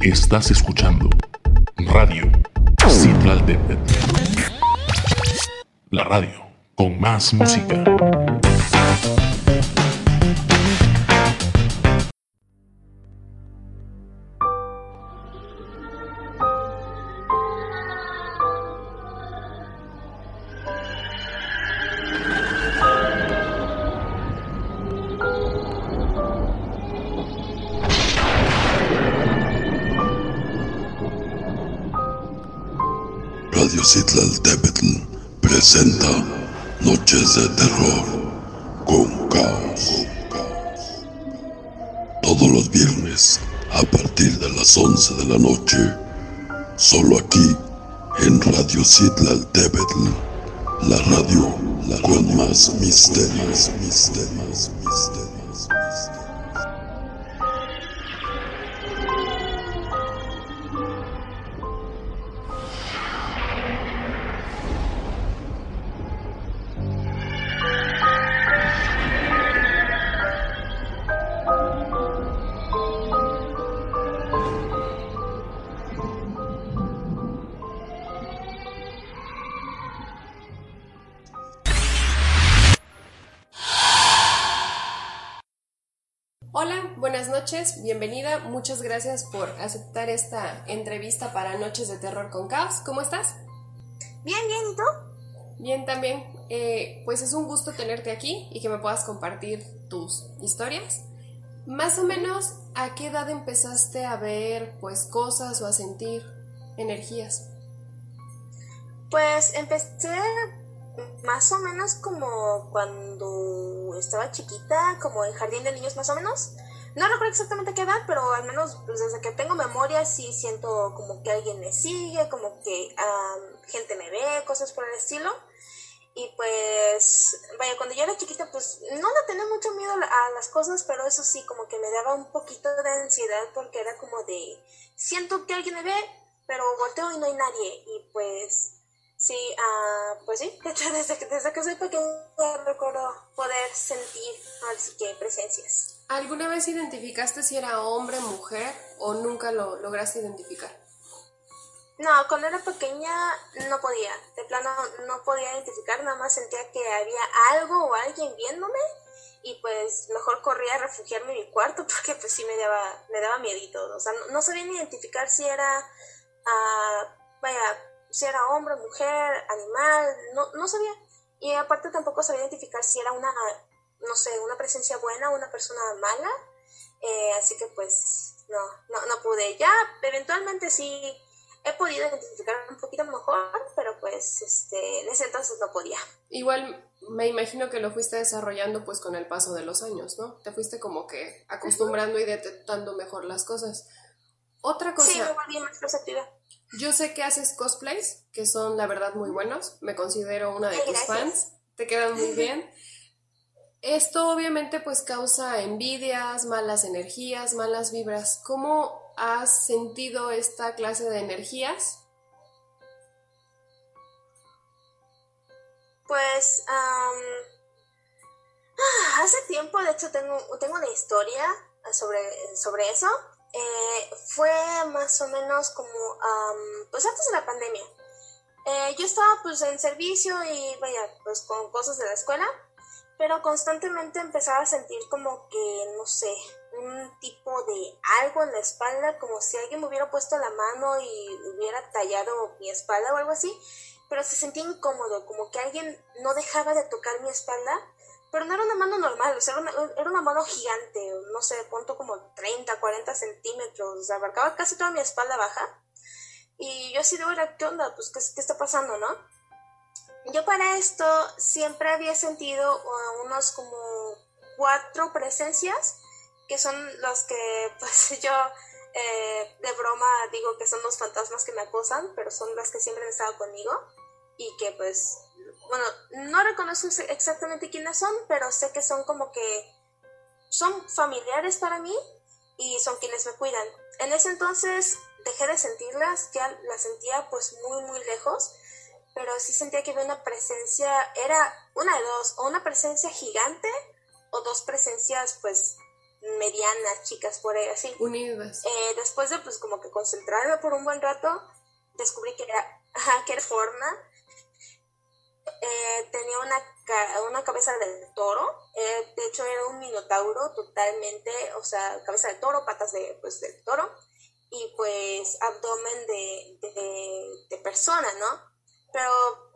Estás escuchando Radio Citlaldepet. La radio con más música. Noches de Terror con Caos. Todos los viernes a partir de las 11 de la noche, solo aquí en Radio Citlal la radio con más misterios, misterios, misterios. Muchas gracias por aceptar esta entrevista para Noches de Terror con Caos. ¿Cómo estás? Bien, bien, ¿y tú? Bien también. Eh, pues es un gusto tenerte aquí y que me puedas compartir tus historias. Más o menos, ¿a qué edad empezaste a ver pues cosas o a sentir energías? Pues empecé más o menos como cuando estaba chiquita, como en jardín de niños más o menos. No recuerdo exactamente qué edad, pero al menos pues, desde que tengo memoria sí siento como que alguien me sigue, como que am, gente me ve, cosas por el estilo. Y pues, vaya, cuando yo era chiquita, pues no le tenía mucho miedo a las cosas, pero eso sí, como que me daba un poquito de ansiedad porque era como de, siento que alguien me ve, pero volteo y no hay nadie. Y pues, Sí, ah, pues sí, desde que, desde que soy pequeña recuerdo poder sentir así que presencias. ¿Alguna vez identificaste si era hombre, mujer o nunca lo lograste identificar? No, cuando era pequeña no podía, de plano no podía identificar, nada más sentía que había algo o alguien viéndome y pues mejor corría a refugiarme en mi cuarto porque pues sí me daba, me daba miedito, o sea, no, no sabía ni identificar si era, ah, vaya, si era hombre, mujer, animal, no, no sabía. Y aparte tampoco sabía identificar si era una, no sé, una presencia buena o una persona mala. Eh, así que pues no, no, no pude. Ya eventualmente sí he podido identificar un poquito mejor, pero pues este, en ese entonces no podía. Igual me imagino que lo fuiste desarrollando pues con el paso de los años, ¿no? Te fuiste como que acostumbrando y detectando mejor las cosas. Otra cosa... Sí, me volví más perceptiva. Yo sé que haces cosplays, que son la verdad muy buenos. Me considero una de Ay, tus gracias. fans. Te quedan muy bien. Esto obviamente pues causa envidias, malas energías, malas vibras. ¿Cómo has sentido esta clase de energías? Pues ah, hace tiempo, de hecho, tengo, tengo una historia sobre, sobre eso. Eh, fue más o menos como, am, pues antes de la pandemia. Eh, yo estaba pues en servicio y vaya, pues con cosas de la escuela, pero constantemente empezaba a sentir como que, no sé, un tipo de algo en la espalda, como si alguien me hubiera puesto la mano y hubiera tallado mi espalda o algo así, pero se sentía incómodo, como que alguien no dejaba de tocar mi espalda, pero no era una mano normal, o sea, era una, era una mano gigante, no sé, punto como 30, 40 centímetros, abarcaba casi toda mi espalda baja. Y yo así de, "Ahora, ¿qué onda? Pues, ¿qué, qué está pasando, no? Yo para esto siempre había sentido unos como cuatro presencias, que son los que pues yo eh, de broma digo que son los fantasmas que me acosan, pero son las que siempre han estado conmigo y que pues, bueno, no reconozco ex- exactamente quiénes son, pero sé que son como que son familiares para mí y son quienes me cuidan. En ese entonces dejé de sentirlas, ya las sentía pues muy muy lejos, pero sí sentía que había una presencia, era una de dos, o una presencia gigante o dos presencias pues medianas, chicas por ahí así. Unidas. Eh, después de pues como que concentrarme por un buen rato, descubrí que era, que era forma. Eh, tenía una, una cabeza del toro, eh, de hecho era un minotauro totalmente, o sea, cabeza de toro, patas de, pues, del toro y pues abdomen de, de, de persona, ¿no? Pero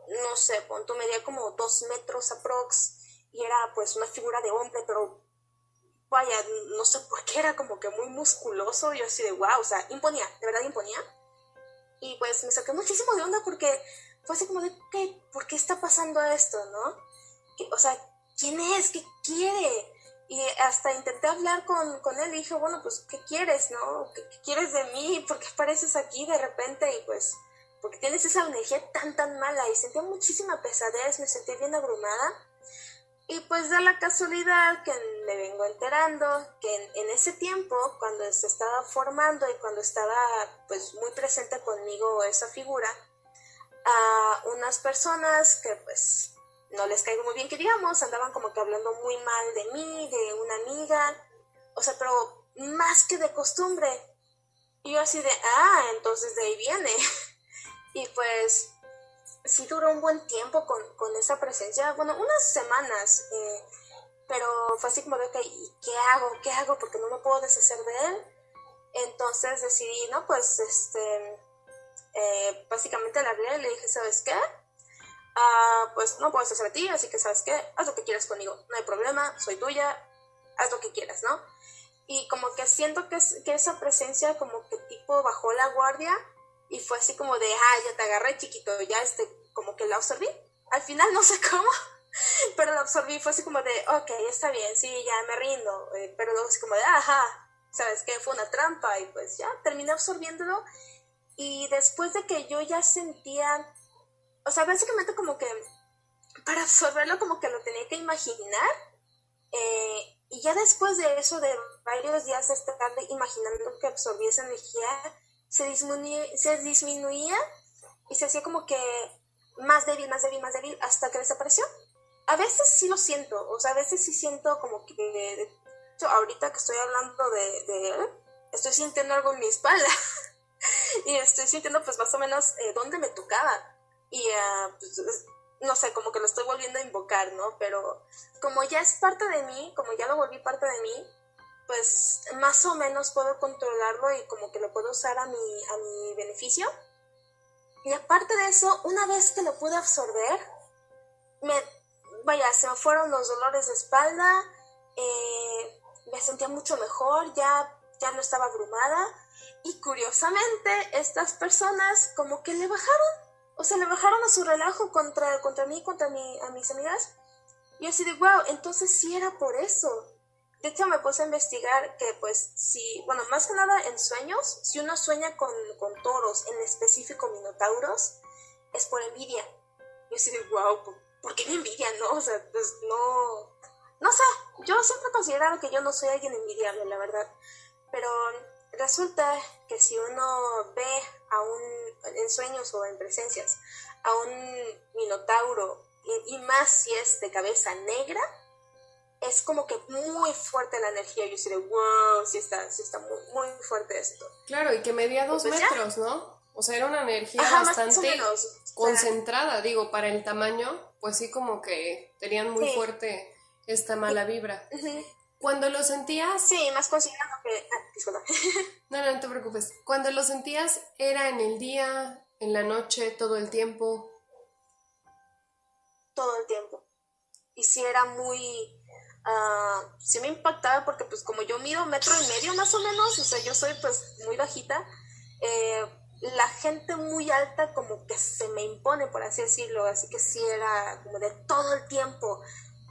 no sé, punto medía como dos metros aprox y era pues una figura de hombre, pero vaya, no sé por qué era como que muy musculoso, yo así de wow, o sea, imponía, de verdad imponía. Y pues me saqué muchísimo de onda porque fue así como de, ¿qué? ¿Por qué está pasando esto, no? o sea, ¿quién es? ¿Qué quiere? Y hasta intenté hablar con, con él y dije, bueno, pues, ¿qué quieres, no? ¿Qué, ¿Qué, quieres de mí? ¿Por qué apareces aquí de repente? Y pues, porque tienes esa energía tan, tan mala. Y sentía muchísima pesadez, me sentí bien abrumada. Y pues da la casualidad que me vengo enterando que en, en, ese tiempo, cuando se estaba formando y cuando estaba pues muy presente conmigo esa figura, a unas personas que pues no les caigo muy bien que digamos, andaban como que hablando muy mal de mí, de una amiga, o sea, pero más que de costumbre. Yo así de, ah, entonces de ahí viene. y pues sí duró un buen tiempo con, con esa presencia, bueno, unas semanas, eh, pero fue así como de, ok, ¿qué hago? ¿Qué hago? Porque no me puedo deshacer de él. Entonces decidí, ¿no? Pues, este, eh, básicamente le hablé y le dije, ¿sabes qué? Ah, pues no puedo deshacer de ti, así que, ¿sabes qué? Haz lo que quieras conmigo, no hay problema, soy tuya, haz lo que quieras, ¿no? Y como que siento que, que esa presencia como que tipo bajó la guardia y fue así como de, ah, ya te agarré chiquito, ya este, como que la absorbí. Al final no sé cómo, pero la absorbí, fue así como de, ok, está bien, sí, ya me rindo, eh, pero luego así como de, ajá, ¿sabes qué? Fue una trampa y pues ya terminé absorbiéndolo. Y después de que yo ya sentía, o sea, básicamente como que para absorberlo como que lo tenía que imaginar. Eh, y ya después de eso, de varios días de estar imaginando que absorbí esa energía, se disminuía, se disminuía y se hacía como que más débil, más débil, más débil hasta que desapareció. A veces sí lo siento, o sea, a veces sí siento como que, ahorita que estoy hablando de, de él, estoy sintiendo algo en mi espalda y estoy sintiendo pues más o menos eh, dónde me tocaba y uh, pues, no sé, como que lo estoy volviendo a invocar, ¿no? Pero como ya es parte de mí, como ya lo volví parte de mí, pues más o menos puedo controlarlo y como que lo puedo usar a mi, a mi beneficio. Y aparte de eso, una vez que lo pude absorber, me, vaya, se me fueron los dolores de espalda, eh, me sentía mucho mejor, ya, ya no estaba abrumada. Y curiosamente, estas personas como que le bajaron, o sea, le bajaron a su relajo contra, contra mí, contra mi, a mis amigas. Y así de, wow, entonces sí era por eso. De hecho, me puse a investigar que, pues, si, bueno, más que nada en sueños, si uno sueña con, toros, en específico minotauros, es por envidia. Yo así de, wow, ¿por qué me envidia, no? O sea, pues no. No sé, yo siempre he considerado que yo no soy alguien envidiable, la verdad. Pero resulta que si uno ve a un, en sueños o en presencias, a un minotauro, y más si es de cabeza negra, es como que muy fuerte la energía. Yo de wow, sí está, sí está muy, muy fuerte esto. Claro, y que medía dos pues metros, ¿no? O sea, era una energía bastante concentrada, digo, para el tamaño, pues sí como que tenían muy fuerte esta mala vibra. Cuando lo sentías... Sí, más considerando que... Ah, disculpa. no, no, no te preocupes. Cuando lo sentías, ¿era en el día, en la noche, todo el tiempo? Todo el tiempo. Y sí era muy uh, sí me impactaba porque pues como yo mido metro y medio más o menos, o sea, yo soy pues muy bajita, eh, la gente muy alta como que se me impone, por así decirlo, así que sí era como de todo el tiempo,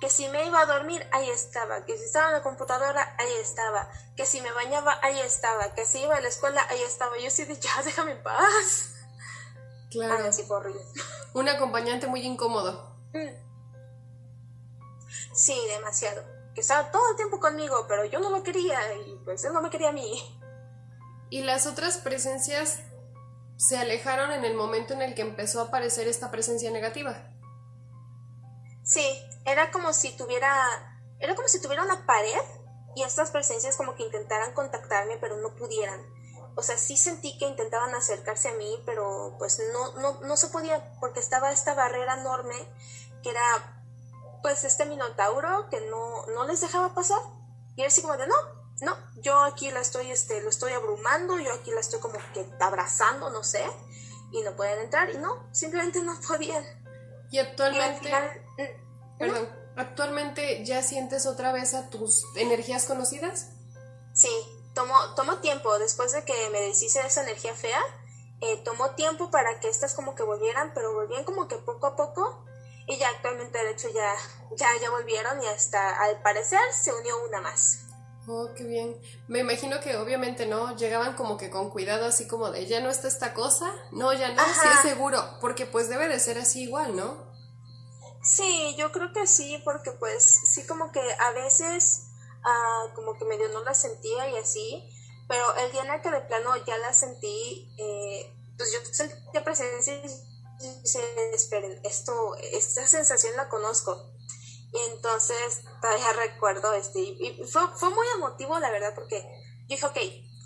que si me iba a dormir, ahí estaba, que si estaba en la computadora, ahí estaba, que si me bañaba, ahí estaba, que si iba a la escuela, ahí estaba, yo sí de ya, déjame en paz. Claro. Horrible. Un acompañante muy incómodo. Mm. Sí, demasiado. Que estaba todo el tiempo conmigo, pero yo no lo quería y pues él no me quería a mí. ¿Y las otras presencias se alejaron en el momento en el que empezó a aparecer esta presencia negativa? Sí, era como si tuviera. Era como si tuviera una pared y estas presencias como que intentaran contactarme, pero no pudieran. O sea, sí sentí que intentaban acercarse a mí, pero pues no, no, no se podía porque estaba esta barrera enorme que era pues este minotauro que no, no les dejaba pasar. Y él así como de, no, no, yo aquí la estoy, este, lo estoy abrumando, yo aquí la estoy como que abrazando, no sé, y no pueden entrar, y no, simplemente no podían. Y actualmente, mm, perdón, ¿actualmente ya sientes otra vez a tus energías conocidas? Sí, tomó, tomó tiempo, después de que me deshice de esa energía fea, eh, tomó tiempo para que estas como que volvieran, pero volvían como que poco a poco, y ya actualmente de hecho ya, ya, ya volvieron y hasta al parecer se unió una más. Oh, qué bien. Me imagino que obviamente no, llegaban como que con cuidado, así como de, ya no está esta cosa, no, ya no, sí es seguro, porque pues debe de ser así igual, ¿no? Sí, yo creo que sí, porque pues sí como que a veces ah, como que medio no la sentía y así, pero el día en el que de plano ya la sentí, eh, pues yo sentía presencia dije, esperen, esto, esta sensación la conozco. Y entonces todavía recuerdo, este, y fue, fue muy emotivo, la verdad, porque yo dije, ok,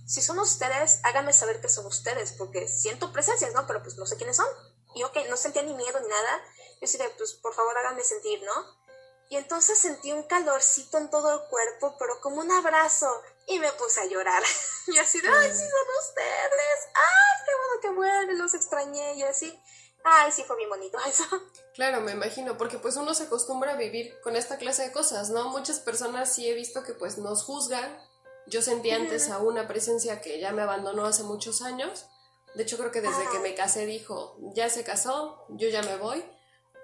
si son ustedes, háganme saber que son ustedes, porque siento presencias, ¿no? Pero pues no sé quiénes son. Y ok, no sentía ni miedo ni nada. Yo decía, pues por favor háganme sentir, ¿no? Y entonces sentí un calorcito en todo el cuerpo, pero como un abrazo. Y me puse a llorar. Y así de, ay, sí son ustedes. Ay, qué bueno que vuelven, los extrañé. Y así, ay, sí fue bien bonito eso. Claro, me imagino, porque pues uno se acostumbra a vivir con esta clase de cosas, ¿no? Muchas personas sí he visto que pues nos juzgan. Yo sentí antes a una presencia que ya me abandonó hace muchos años. De hecho, creo que desde que me casé dijo, ya se casó, yo ya me voy.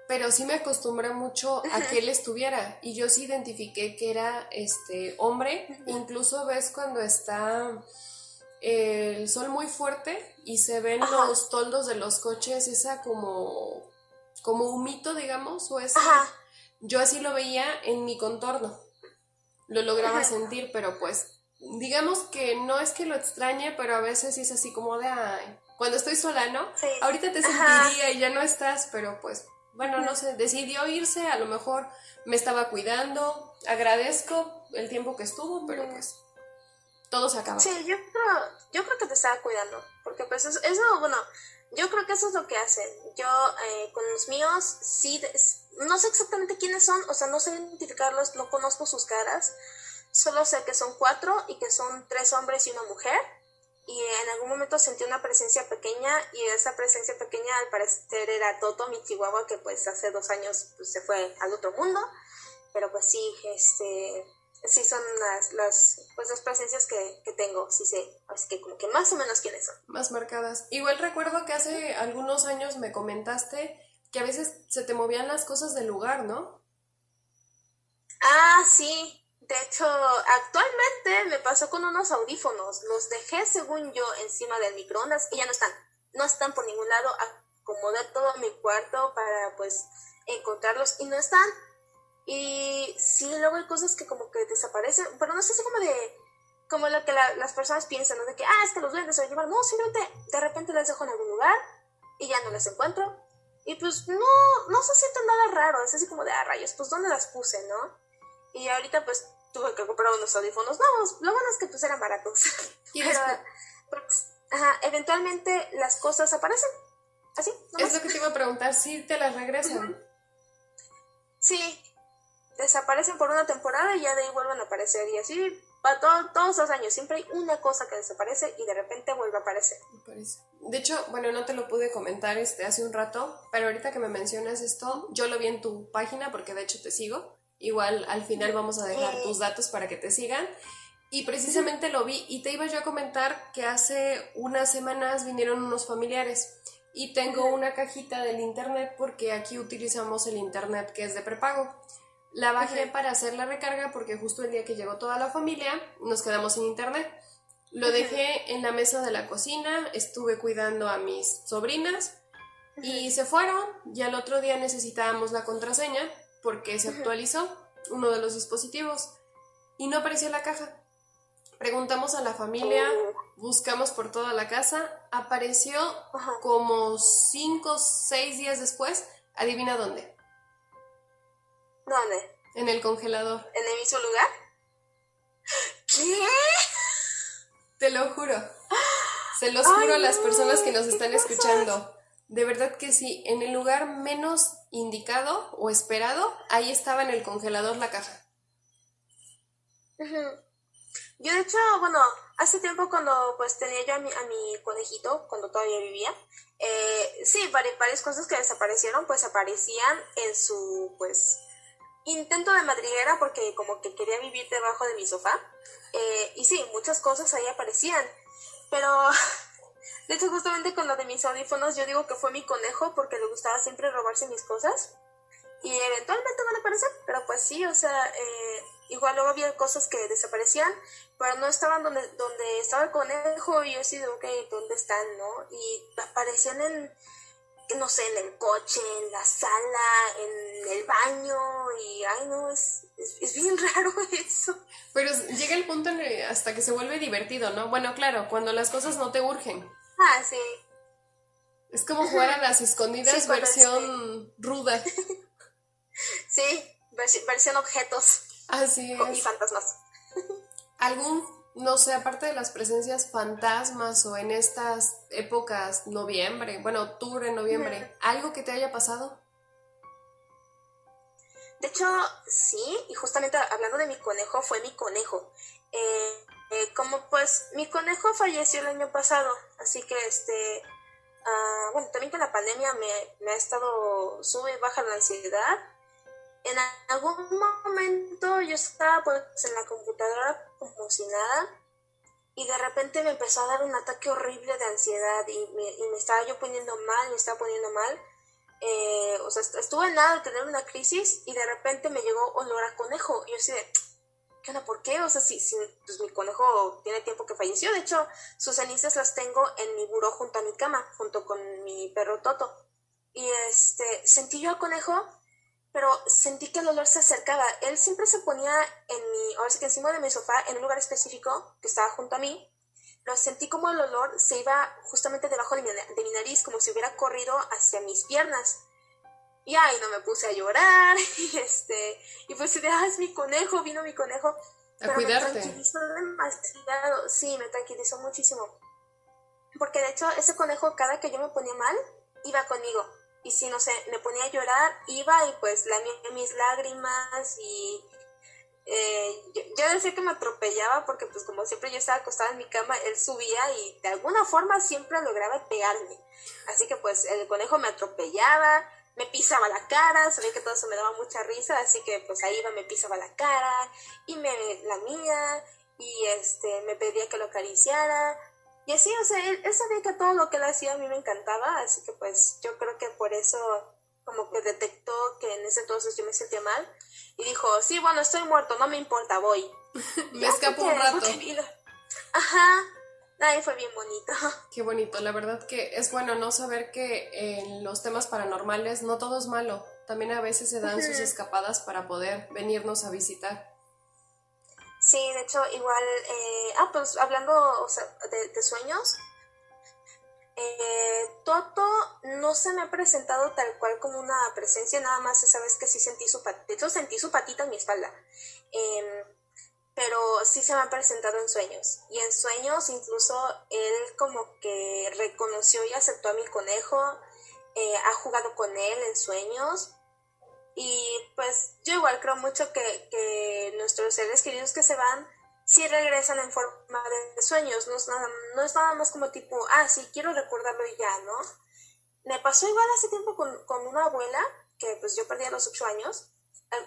Pero sí me acostumbré mucho a que él estuviera. Y yo sí identifiqué que era este hombre. Incluso ves cuando está el sol muy fuerte y se ven los toldos de los coches, esa como como un mito, digamos, o eso. Yo así lo veía en mi contorno. Lo lograba sentir, pero pues, digamos que no es que lo extrañe, pero a veces es así como de, ay, cuando estoy sola, ¿no? Ahorita te sentiría y ya no estás, pero pues, bueno, no sé, decidió irse, a lo mejor me estaba cuidando, agradezco el tiempo que estuvo, pero pues todo se acaba. Sí, yo creo, yo creo que te estaba cuidando, porque pues eso, eso bueno, yo creo que eso es lo que hacen. Yo eh, con los míos sí, no sé exactamente quiénes son, o sea, no sé identificarlos, no conozco sus caras, solo sé que son cuatro y que son tres hombres y una mujer. Y en algún momento sentí una presencia pequeña y esa presencia pequeña al parecer era Toto, mi chihuahua, que pues hace dos años pues, se fue al otro mundo. Pero pues sí, este, sí son las, las, pues las presencias que, que, tengo, sí sé, así que como que más o menos quiénes son. Más marcadas. Igual recuerdo que hace algunos años me comentaste que a veces se te movían las cosas del lugar, ¿no? Ah, sí. De hecho, actualmente me pasó con unos audífonos. Los dejé, según yo, encima del microondas y ya no están. No están por ningún lado. Acomodé todo mi cuarto para, pues, encontrarlos y no están. Y sí, luego hay cosas que como que desaparecen, pero no sé si como de, como lo que las personas piensan, ¿no? De que, ah, es que los duendes se van a llevar. No, simplemente de repente las dejo en algún lugar y ya no las encuentro. Y pues no, no se siente nada raro, es así como de, ah, rayos, pues ¿dónde las puse, no? Y ahorita pues tuve que comprar unos audífonos nuevos. Lo bueno es que pues eran baratos. ¿Y pero, pues, ajá, eventualmente las cosas aparecen. Así. Es lo que te iba a preguntar, si te las regresan. Sí, desaparecen por una temporada y ya de ahí vuelven a aparecer. Y así va todo, todos los años. Siempre hay una cosa que desaparece y de repente vuelve a aparecer. De hecho, bueno, no te lo pude comentar este hace un rato, pero ahorita que me mencionas esto, yo lo vi en tu página porque de hecho te sigo. Igual al final vamos a dejar tus datos para que te sigan. Y precisamente lo vi y te iba yo a comentar que hace unas semanas vinieron unos familiares y tengo una cajita del internet porque aquí utilizamos el internet que es de prepago. La bajé para hacer la recarga porque justo el día que llegó toda la familia nos quedamos sin internet. Lo dejé en la mesa de la cocina, estuve cuidando a mis sobrinas y se fueron. Y al otro día necesitábamos la contraseña porque se actualizó uno de los dispositivos y no apareció la caja. Preguntamos a la familia, oh. buscamos por toda la casa, apareció como cinco o seis días después. Adivina dónde. ¿Dónde? En el congelador. ¿En el mismo lugar? ¿Qué? Te lo juro. Se los juro a las personas que nos están escuchando. De verdad que sí, en el lugar menos indicado o esperado, ahí estaba en el congelador la caja. Yo de hecho, bueno, hace tiempo cuando pues tenía yo a mi, a mi conejito, cuando todavía vivía, eh, sí, varias, varias cosas que desaparecieron pues aparecían en su pues intento de madriguera porque como que quería vivir debajo de mi sofá. Eh, y sí, muchas cosas ahí aparecían. Pero, de hecho, justamente con lo de mis audífonos, yo digo que fue mi conejo porque le gustaba siempre robarse mis cosas. Y eventualmente van a aparecer, pero pues sí, o sea, eh, igual luego había cosas que desaparecían, pero no estaban donde, donde estaba el conejo y yo así de, ok, ¿dónde están, no? Y aparecían en, no sé, en el coche, en la sala, en el baño y, ay, no, es, es, bien raro eso. Pero llega el punto hasta que se vuelve divertido, ¿no? Bueno, claro, cuando las cosas no te urgen. Ah, sí. Es como jugar a las escondidas versión ruda. sí, versión objetos. Así es. Y fantasmas. ¿Algún no sé, aparte de las presencias fantasmas o en estas épocas, noviembre, bueno, octubre, noviembre, ¿algo que te haya pasado? De hecho, sí, y justamente hablando de mi conejo, fue mi conejo. Eh, eh, como pues mi conejo falleció el año pasado, así que este, uh, bueno, también con la pandemia me, me ha estado, sube y baja la ansiedad. En algún momento yo estaba pues en la computadora como si nada. Y de repente me empezó a dar un ataque horrible de ansiedad y me, y me estaba yo poniendo mal, me estaba poniendo mal. Eh, o sea, estuve en nada de tener una crisis y de repente me llegó olor a conejo. Y yo así de, ¿qué onda? ¿Por qué? O sea, si, si pues mi conejo tiene tiempo que falleció. De hecho, sus cenizas las tengo en mi buró junto a mi cama, junto con mi perro Toto. Y este, sentí yo al conejo pero sentí que el olor se acercaba. Él siempre se ponía en mi, ahora sí que encima de mi sofá, en un lugar específico que estaba junto a mí. Lo sentí como el olor se iba justamente debajo de mi, de mi nariz, como si hubiera corrido hacia mis piernas. Y ahí no me puse a llorar, y este, y pues de, ah, es mi conejo, vino mi conejo. A pero cuidarte. me tranquilizó demasiado, sí, me tranquilizó muchísimo. Porque de hecho, ese conejo, cada que yo me ponía mal, iba conmigo y si no sé, me ponía a llorar, iba y pues lamía mis lágrimas y eh, yo, decía que me atropellaba porque pues como siempre yo estaba acostada en mi cama, él subía y de alguna forma siempre lograba pegarme. Así que pues el conejo me atropellaba, me pisaba la cara, sabía que todo eso me daba mucha risa, así que pues ahí iba, me pisaba la cara y me lamía y este me pedía que lo acariciara y así, o sea, él, sabía que todo lo que él hacía a mí me encantaba, así que pues yo creo que por eso como que detectó que en ese entonces yo me sentía mal y dijo, sí, bueno, estoy muerto, no me importa, voy. me escapó un rato. Ajá, Ay, fue bien bonito. Qué bonito, la verdad que es bueno no saber que en los temas paranormales no todo es malo, también a veces se dan sus escapadas para poder venirnos a visitar. Sí, de hecho, igual, eh, ah, pues hablando o sea, de, sueños, eh, Toto no se me ha presentado tal cual como una presencia, nada más esa vez que sí sentí su patita, sentí su patita en mi espalda, em, pero sí se me ha presentado en sueños, y en sueños incluso él como que reconoció y aceptó a mi conejo, eh, ha jugado con él en sueños, y pues yo igual creo mucho que, que nuestros seres queridos que se van, sí regresan en forma de sueños, no es, nada, no es nada más como tipo, ah, sí, quiero recordarlo y ya, ¿no? Me pasó igual hace tiempo con, con una abuela, que pues yo perdí a los ocho años,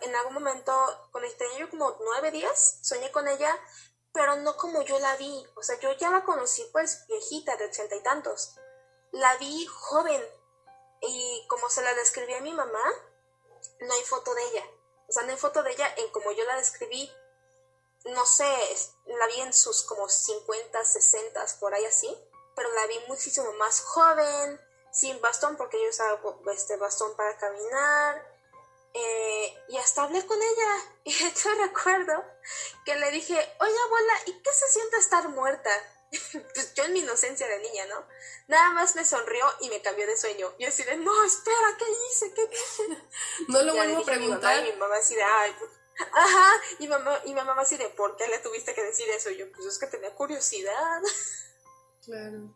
en algún momento, cuando tenía yo como nueve días, soñé con ella, pero no como yo la vi, o sea, yo ya la conocí pues viejita, de ochenta y tantos, la vi joven, y como se la describí a mi mamá, no hay foto de ella. O sea, no hay foto de ella en como yo la describí. No sé, la vi en sus como 50, 60, por ahí así. Pero la vi muchísimo más joven, sin bastón, porque yo usaba este bastón para caminar. Eh, y hasta hablé con ella. Y yo recuerdo que le dije, oye abuela, ¿y qué se siente estar muerta? pues yo en mi inocencia de niña, ¿no? Nada más me sonrió y me cambió de sueño. Yo así de, no, espera, ¿qué hice? ¿Qué dije? no lo vuelvo a preguntar. Y mi mamá, así de, ay, pues, Ajá, y mamá, y mamá así de, ¿por qué le tuviste que decir eso? Y yo, pues es que tenía curiosidad. Claro.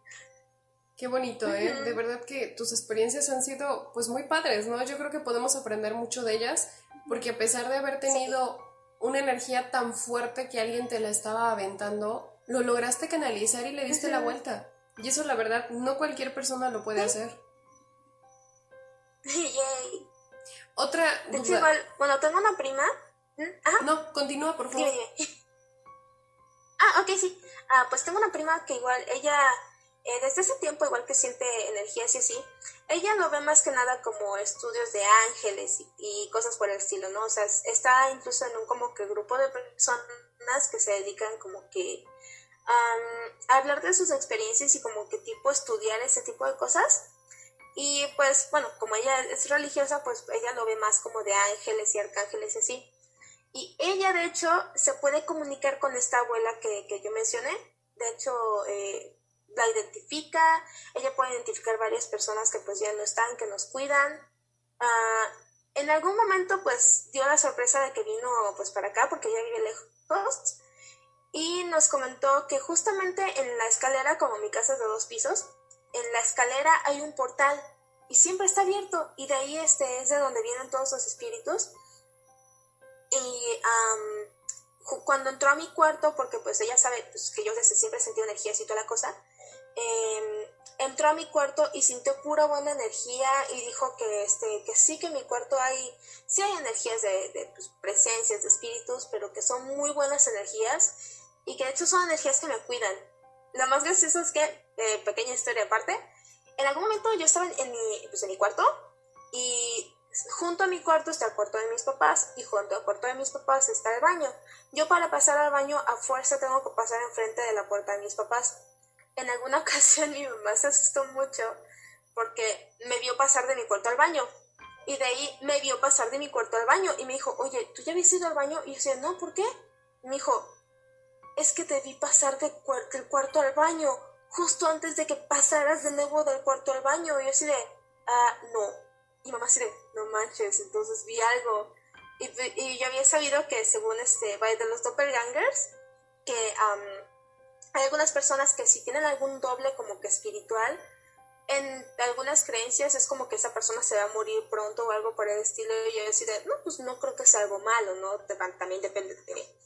Qué bonito, ¿eh? De verdad que tus experiencias han sido pues muy padres, ¿no? Yo creo que podemos aprender mucho de ellas, porque a pesar de haber tenido una energía tan fuerte que alguien te la estaba aventando, lo lograste canalizar y le diste la vuelta. Y eso la verdad no cualquier persona lo puede hacer. Yay. Otra De hecho, igual, bueno, tengo una prima. Ajá, No, continúa, por favor. dime, dime. Ah, ok, sí. Ah, pues tengo una prima que igual, ella, eh, desde ese tiempo, igual que siente energías y así, ella lo ve más que nada como estudios de ángeles y, y cosas por el estilo, ¿no? O sea, es- está incluso en un como que grupo de personas que se dedican como que a hablar de sus experiencias y como que tipo estudiar ese tipo de cosas. Y pues, bueno, como ella es religiosa, pues ella lo ve más como de ángeles y arcángeles y así. Y ella, de hecho, se puede comunicar con esta abuela que, que yo mencioné. De hecho, eh, la identifica. Ella puede identificar varias personas que pues ya no están, que nos cuidan. Ah, en algún momento, pues, dio la sorpresa de que vino pues para acá, porque ella vive lejos. Y nos comentó que justamente en la escalera, como mi casa es de dos pisos, en la escalera hay un portal y siempre está abierto. Y de ahí este es de donde vienen todos los espíritus. Y ju- cuando entró a mi cuarto, porque pues ella sabe pues, que yo desde siempre he sentido energías y toda la cosa, em, entró a mi cuarto y sintió pura buena energía y dijo que, este, que sí que en mi cuarto hay, sí hay energías de, de, pues, presencias, de espíritus, pero que son muy buenas energías y que de hecho son energías que me cuidan. Lo más gracioso es que, eh, pequeña historia aparte, en algún momento yo estaba en mi, pues, en mi cuarto y junto a mi cuarto está el cuarto de mis papás y junto al cuarto de mis papás está el baño. Yo para pasar al baño a fuerza tengo que pasar enfrente de la puerta de mis papás. En alguna ocasión mi mamá se asustó mucho porque me vio pasar de mi cuarto al baño. Y de ahí me vio pasar de mi cuarto al baño y me dijo, oye, ¿tú ya habías ido al baño? Y yo decía, no, ¿por qué? Me dijo, es que te vi pasar de cuar- del cuarto al baño, justo antes de que pasaras de nuevo del cuarto al baño. Y yo así de, ah, no. Y mamá así de, no manches, entonces vi algo. Y, y yo había sabido que según este, de los doppelgangers, que am, hay algunas personas que si tienen algún doble como que espiritual, en algunas creencias es como que esa persona se va a morir pronto o algo por el estilo. Y yo decía, no, pues no creo que sea algo malo, ¿no? También depende de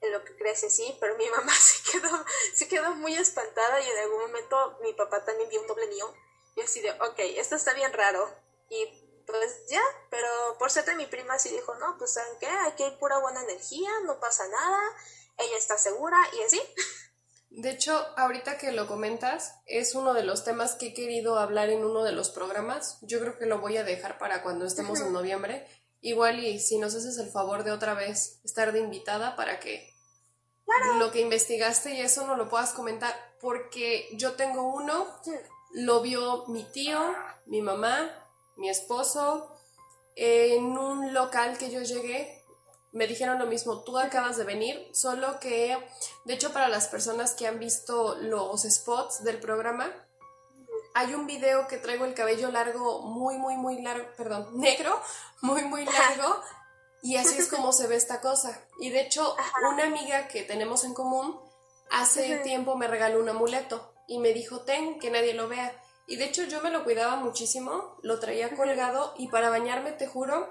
en lo que crees así, pero mi mamá se quedó, se quedó muy espantada y en algún momento mi papá también vio un doble mío. Y así de, ok, esto está bien raro. Y pues ya, pero por suerte mi prima sí dijo, no, pues ¿saben qué? Aquí hay pura buena energía, no pasa nada, ella está segura y así. De hecho, ahorita que lo comentas, es uno de los temas que he querido hablar en uno de los programas. Yo creo que lo voy a dejar para cuando estemos en noviembre. Igual y si nos haces el favor de otra vez estar de invitada para que lo que investigaste y eso no lo puedas comentar, porque yo tengo uno, lo vio mi tío, mi mamá, mi esposo, en un local que yo llegué, me dijeron lo mismo, tú acabas de venir, solo que, de hecho, para las personas que han visto los spots del programa, hay un video que traigo el cabello largo, muy, muy, muy largo, perdón, negro, muy, muy largo, y así es como se ve esta cosa. Y de hecho, una amiga que tenemos en común, hace tiempo me regaló un amuleto y me dijo, ten, que nadie lo vea. Y de hecho yo me lo cuidaba muchísimo, lo traía colgado y para bañarme te juro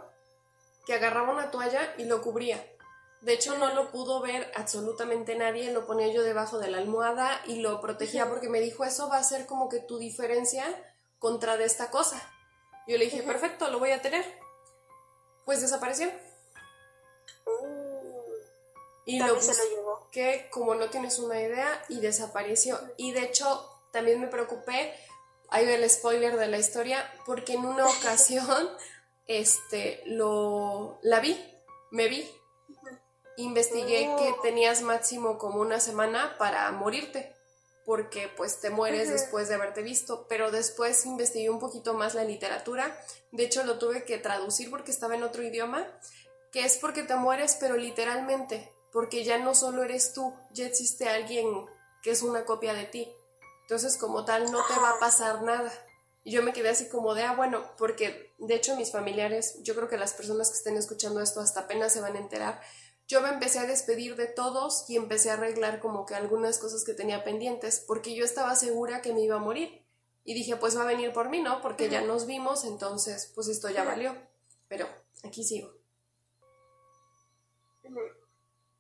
que agarraba una toalla y lo cubría. De hecho no lo pudo ver absolutamente nadie, lo ponía yo debajo de la almohada y lo protegía porque me dijo, eso va a ser como que tu diferencia contra de esta cosa. Yo le dije, perfecto, lo voy a tener. Pues desapareció. Y lo llevó. como no tienes una idea, y desapareció. Y de hecho, también me preocupé, ahí va el spoiler de la historia, porque en una ocasión, este, lo, la vi, me vi. Investigué Oh. que tenías máximo como una semana para morirte, porque pues te mueres después de haberte visto, pero después investigué un poquito más la literatura, de hecho lo tuve que traducir porque estaba en otro idioma, que es porque te mueres, pero literalmente, porque ya no solo eres tú, ya existe alguien que es una copia de ti. Entonces, como tal, no te va a pasar nada. Y yo me quedé así como de, ah, bueno, porque de hecho mis familiares, yo creo que las personas que estén escuchando esto hasta apenas se van a enterar, yo me empecé a despedir de todos y empecé a arreglar como que algunas cosas que tenía pendientes, porque yo estaba segura que me iba a morir. Y dije, pues va a venir por mí, ¿no? Porque ya nos vimos, entonces, pues esto ya valió. Pero aquí sigo.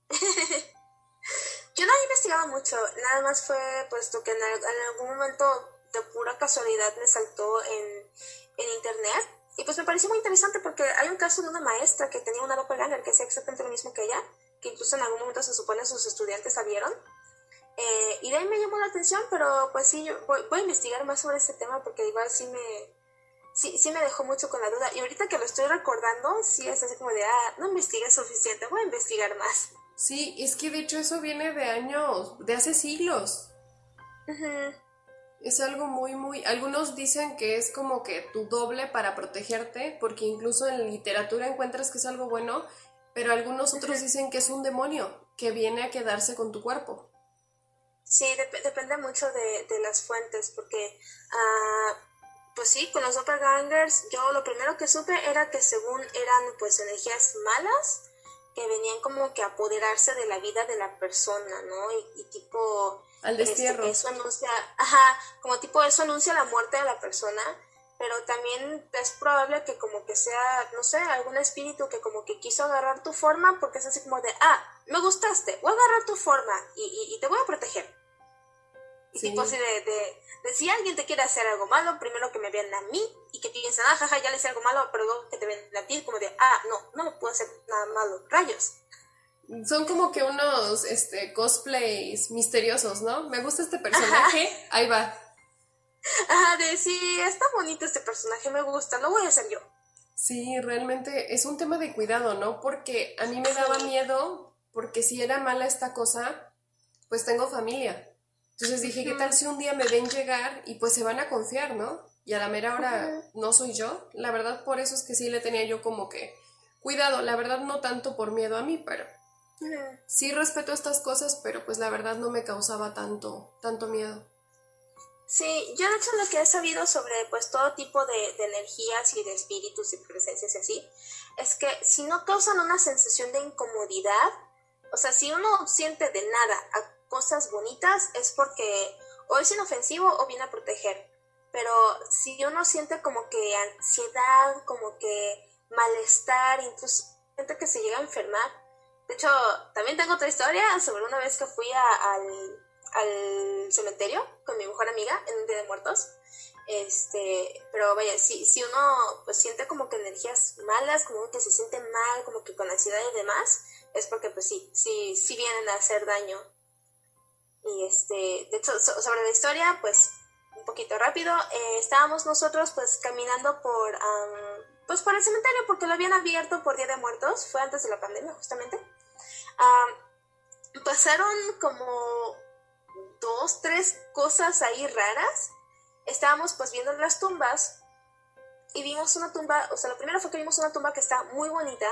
yo no he investigado mucho, nada más fue puesto que en, algún momento de pura casualidad me saltó en, en internet y pues me pareció muy interesante porque hay un caso de una maestra que tenía una doppelganger que hacía exactamente lo mismo que ella, que incluso en algún momento se supone sus estudiantes la. Eh, y de ahí me llamó la atención, pero pues sí, yo voy, a investigar más sobre este tema porque igual sí me, sí, sí me dejó mucho con la duda. Y ahorita que lo estoy recordando, sí es así como de, ah, no investigué suficiente, voy a investigar más. Sí, es que de hecho eso viene de años, de hace siglos. Es algo muy, muy... Algunos dicen que es como que tu doble para protegerte, porque incluso en literatura encuentras que es algo bueno, pero algunos otros dicen que es un demonio que viene a quedarse con tu cuerpo. Sí, depende mucho de, las fuentes, porque, uh, pues sí, con los doppelgangers, yo lo primero que supe era que según eran pues energías malas, que venían como que a apoderarse de la vida de la persona, ¿no? Y, tipo... Al este, destierro. eso anuncia, ajá, como tipo eso anuncia la muerte de la persona, pero también es probable que como que sea, no sé, algún espíritu que como que quiso agarrar tu forma porque es así como de, ah, me gustaste, voy a agarrar tu forma y, y te voy a proteger. Y tipo así de, de, si alguien te quiere hacer algo malo, primero que me vean a mí y que piensen, ah, jaja, ya le hice algo malo, pero luego que te vean a ti como de, ah, no, no me puedo hacer nada malo, rayos. Son como que unos este, cosplays misteriosos, ¿no? Me gusta este personaje, ahí va. Ajá, de sí, está bonito este personaje, me gusta, lo voy a hacer yo. Sí, realmente es un tema de cuidado, ¿no? Porque a mí me daba miedo, porque si era mala esta cosa, pues tengo familia. Entonces dije, ¿qué tal si un día me ven llegar y pues se van a confiar, ¿no? Y a la mera hora no soy yo. La verdad, por eso es que sí le tenía yo como que cuidado. La verdad, no tanto por miedo a mí, pero sí respeto estas cosas, pero pues la verdad no me causaba tanto, tanto miedo. Sí, yo de hecho lo que he sabido sobre pues todo tipo de, de, energías y de espíritus y presencias y así, es que si no causan una sensación de incomodidad, o sea, si uno siente de nada cosas bonitas es porque o es inofensivo o viene a proteger. Pero si uno siente como que ansiedad, como que malestar, incluso gente que se llega a enfermar. De hecho, también tengo otra historia sobre una vez que fui al, al cementerio con mi mejor amiga en un día de muertos. Este, pero vaya, si, si uno pues siente como que energías malas, como que se siente mal, como que con ansiedad y demás, es porque pues sí, sí, sí vienen a hacer daño y este, de hecho, sobre la historia, pues un poquito rápido, eh, estábamos nosotros pues caminando por, pues por el cementerio porque lo habían abierto por Día de Muertos, fue antes de la pandemia justamente. pasaron como dos, tres cosas ahí raras. Estábamos pues viendo las tumbas y vimos una tumba, o sea, lo primero fue que vimos una tumba que está muy bonita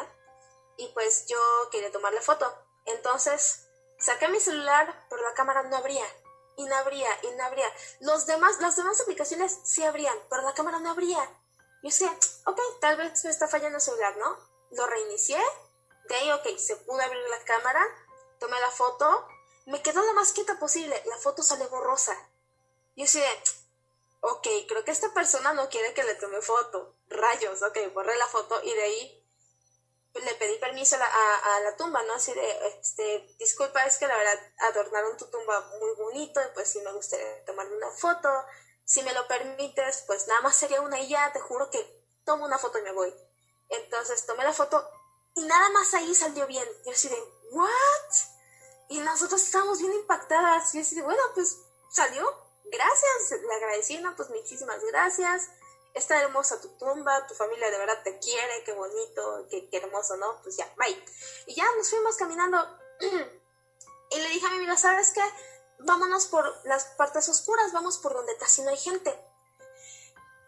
y pues yo quería tomarle foto. Entonces Saqué mi celular, pero la cámara no abría. Y no abría, y no abría. Los demás, las demás aplicaciones sí abrían, pero la cámara no abría. Yo decía, ok, tal vez me está fallando el celular, ¿no? Lo reinicié. De ahí, ok, se pudo abrir la cámara. Tomé la foto. Me quedó lo más quieta posible. La foto sale borrosa. Yo decía, ok, creo que esta persona no quiere que le tome foto. Rayos, ok, borré la foto y de ahí le pedí permiso a la, a, la, tumba, ¿no? Así de, este, disculpa, es que la verdad adornaron tu tumba muy bonito y pues sí me gustaría tomarme una foto. Si me lo permites, pues nada más sería una y ya, te juro que tomo una foto y me voy. Entonces tomé la foto y nada más ahí salió bien. Yo así de, ¿what? Y nosotros estábamos bien impactadas. Y yo así de, bueno, pues salió. Gracias. Le agradecí, ¿no? Pues muchísimas gracias está hermosa tu tumba, tu familia de verdad te quiere, qué bonito, qué, hermoso, ¿no? Pues ya, bye. Y ya nos fuimos caminando y le dije a mi amiga, ¿sabes qué? Vámonos por las partes oscuras, vamos por donde casi no hay gente.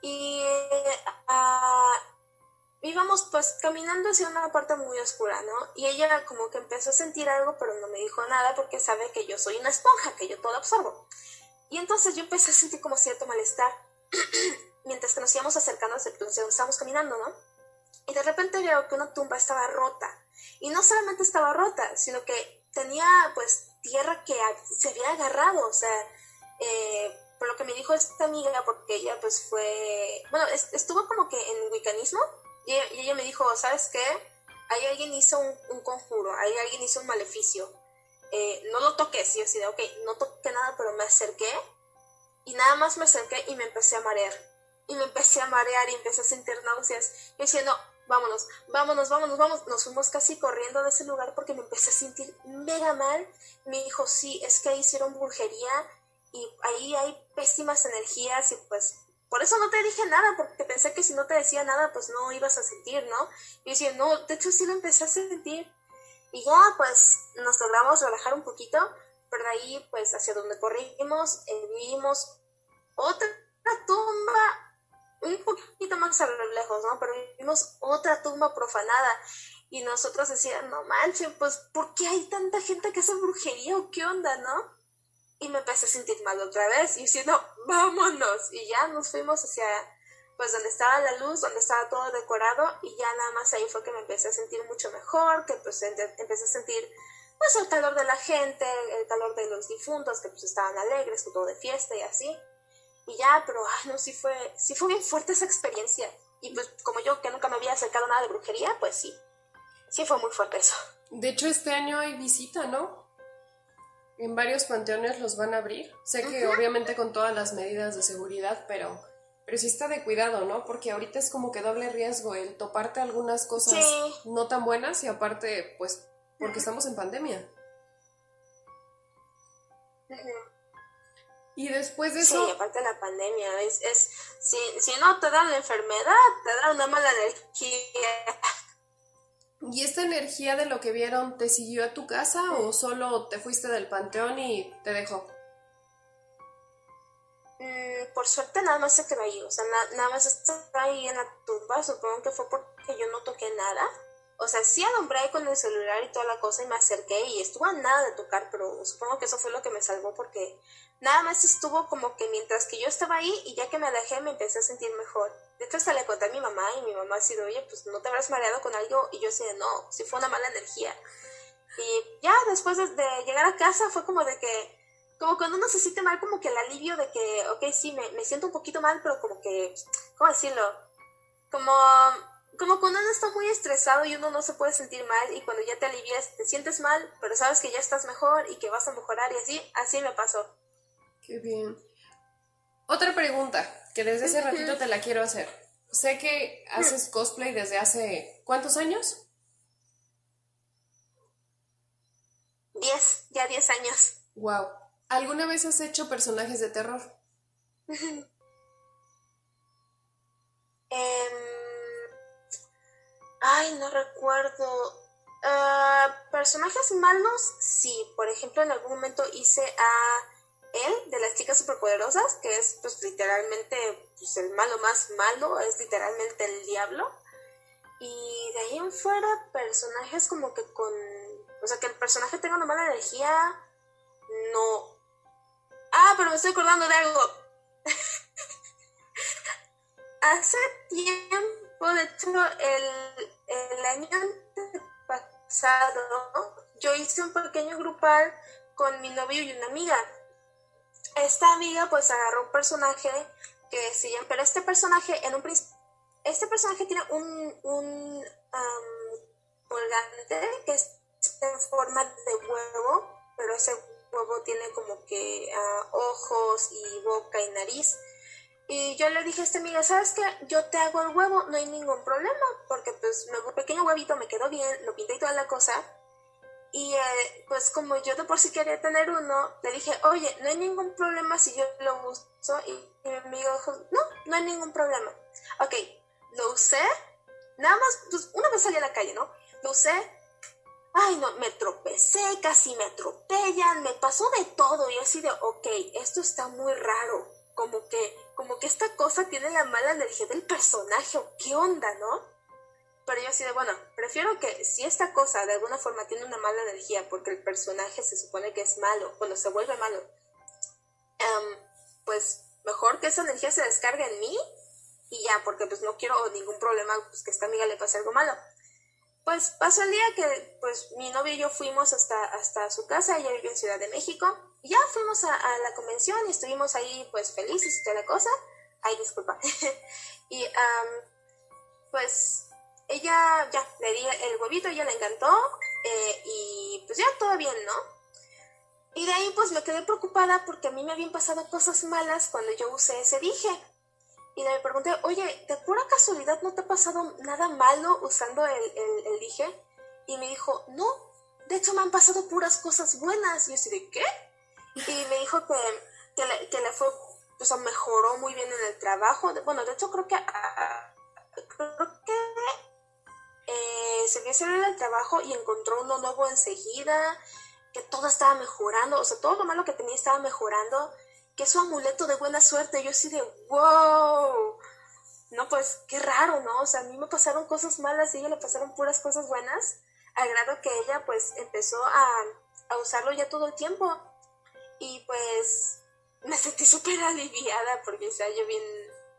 Y uh, íbamos pues caminando hacia una parte muy oscura, ¿no? Y ella como que empezó a sentir algo, pero no me dijo nada porque sabe que yo soy una esponja, que yo todo absorbo. Y entonces yo empecé a sentir como cierto malestar. mientras que nos íbamos acercando hacia donde estábamos caminando, ¿no? Y de repente veo que una tumba estaba rota. Y no solamente estaba rota, sino que tenía pues tierra que se había agarrado, o sea, eh, por lo que me dijo esta amiga, porque ella pues fue, bueno, estuvo como que en wicanismo, y, ella me dijo, ¿sabes qué? Ahí alguien hizo un, conjuro, ahí alguien hizo un maleficio. Eh, no lo toqué, sí, así de, ok, no toqué nada, pero me acerqué, y nada más me acerqué y me empecé a marear. Y me empecé a marear y empecé a sentir náuseas. Y diciendo, vámonos, vámonos, vámonos, vámonos. Nos fuimos casi corriendo de ese lugar porque me empecé a sentir mega mal. Me dijo, sí, es que hicieron brujería y ahí hay pésimas energías y pues por eso no te dije nada, porque pensé que si no te decía nada, pues no ibas a sentir, ¿no? Y decía, no, de hecho sí lo empecé a sentir. Y ya, pues nos logramos relajar un poquito, pero de ahí, pues hacia donde corrimos, eh, vimos otra tumba un poquito más a lo lejos, ¿no? Pero vimos otra tumba profanada y nosotros decíamos, no manchen, pues, ¿por qué hay tanta gente que hace brujería o qué onda, no? Y me empecé a sentir mal otra vez y diciendo, vámonos. Y ya nos fuimos hacia, pues, donde estaba la luz, donde estaba todo decorado y ya nada más ahí fue que me empecé a sentir mucho mejor, que pues empecé a sentir, pues, el calor de la gente, el calor de los difuntos, que pues estaban alegres, con todo de fiesta y así. Y ya, pero ay, no, sí fue, sí fue bien fuerte esa experiencia. Y pues como yo que nunca me había acercado nada de brujería, pues sí, sí fue muy fuerte eso. De hecho, este año hay visita, ¿no? En varios panteones los van a abrir. Sé que obviamente con todas las medidas de seguridad, pero, pero sí está de cuidado, ¿no? Porque ahorita es como que doble riesgo el toparte algunas cosas no tan buenas y aparte, pues, porque estamos en pandemia. Y después de eso... Sí, aparte de la pandemia, es, es si, si no te da la enfermedad, te da una mala energía. ¿Y esta energía de lo que vieron te siguió a tu casa o solo te fuiste del panteón y te dejó? Mm, por suerte nada más se quedó ahí, o sea, nada más está ahí en la tumba, supongo que fue porque yo no toqué nada. O sea, sí alumbré con el celular y toda la cosa y me acerqué y estuvo a nada de tocar, pero supongo que eso fue lo que me salvó porque nada más estuvo como que mientras que yo estaba ahí y ya que me alejé me empecé a sentir mejor. De hecho, hasta le conté a mi mamá y mi mamá ha sido, oye, pues no te habrás mareado con algo. Y yo así no, sí fue una mala energía. Y ya después de, llegar a casa fue como de que, como cuando uno se siente mal, como que el alivio de que, ok, sí, me, me siento un poquito mal, pero como que, ¿cómo decirlo? Como como cuando uno está muy estresado y uno no se puede sentir mal y cuando ya te alivias te sientes mal, pero sabes que ya estás mejor y que vas a mejorar y así, así me pasó. Qué bien. Otra pregunta que desde hace ratito te la quiero hacer. Sé que haces cosplay desde hace ¿cuántos años? Diez, ya diez años. Wow. ¿Alguna vez has hecho personajes de terror? Em, ay, no recuerdo. Ah, personajes malos, sí. Por ejemplo, en algún momento hice a él de las chicas superpoderosas, que es pues literalmente pues, el malo más malo, es literalmente el diablo. Y de ahí en fuera, personajes como que con... O sea, que el personaje tenga una mala energía, no. Ah, pero me estoy acordando de algo. Hace tiempo, de hecho, el, el año pasado, yo hice un pequeño grupal con mi novio y una amiga esta amiga pues agarró un personaje que llama, pero este personaje en un este personaje tiene un, un colgante que es en forma de huevo, pero ese huevo tiene como que ah, ojos y boca y nariz. Y yo le dije a esta amiga, ¿sabes qué? Yo te hago el huevo, no hay ningún problema, porque pues un pequeño huevito me quedó bien, lo pinté y toda la cosa. Y eh, pues como yo de por sí quería tener uno, le dije, oye, no hay ningún problema si yo lo uso. Y, mi amigo dijo, no, no hay ningún problema. Ok, lo usé, nada más, pues una vez salí a la calle, ¿no? Lo usé, ay no, me tropecé, casi me atropellan, me pasó de todo. Y así de, ok, esto está muy raro. Como que, como que esta cosa tiene la mala energía del personaje, o qué onda, ¿no? Pero yo así de, bueno, prefiero que si esta cosa de alguna forma tiene una mala energía porque el personaje se supone que es malo, cuando se vuelve malo, em, pues mejor que esa energía se descargue en mí y ya, porque pues no quiero ningún problema, pues que esta amiga le pase algo malo. Pues pasó el día que pues mi novio y yo fuimos hasta, hasta su casa, ella vive en Ciudad de México, y ya fuimos a, a la convención y estuvimos ahí pues felices y toda la cosa. Ay, disculpa. y pues ella ya le di el huevito, ella le encantó eh, y pues ya todo bien, ¿no? Y de ahí pues me quedé preocupada porque a mí me habían pasado cosas malas cuando yo usé ese dije. Y le pregunté, oye, ¿de pura casualidad no te ha pasado nada malo usando el, el, dije? Y me dijo, no, de hecho me han pasado puras cosas buenas. Y yo así de, ¿qué? Y me dijo que, que, le, que le fue, o sea, mejoró muy bien en el trabajo. Bueno, de hecho creo que, creo que eh, se vio hacer el trabajo y encontró uno nuevo enseguida, que todo estaba mejorando, o sea, todo lo malo que tenía estaba mejorando, que su amuleto de buena suerte. Yo así de, wow, no, pues qué raro, ¿no? O sea, a mí me pasaron cosas malas y a ella le pasaron puras cosas buenas, al grado que ella pues empezó a, a usarlo ya todo el tiempo. Y pues me sentí súper aliviada porque, o sea, yo bien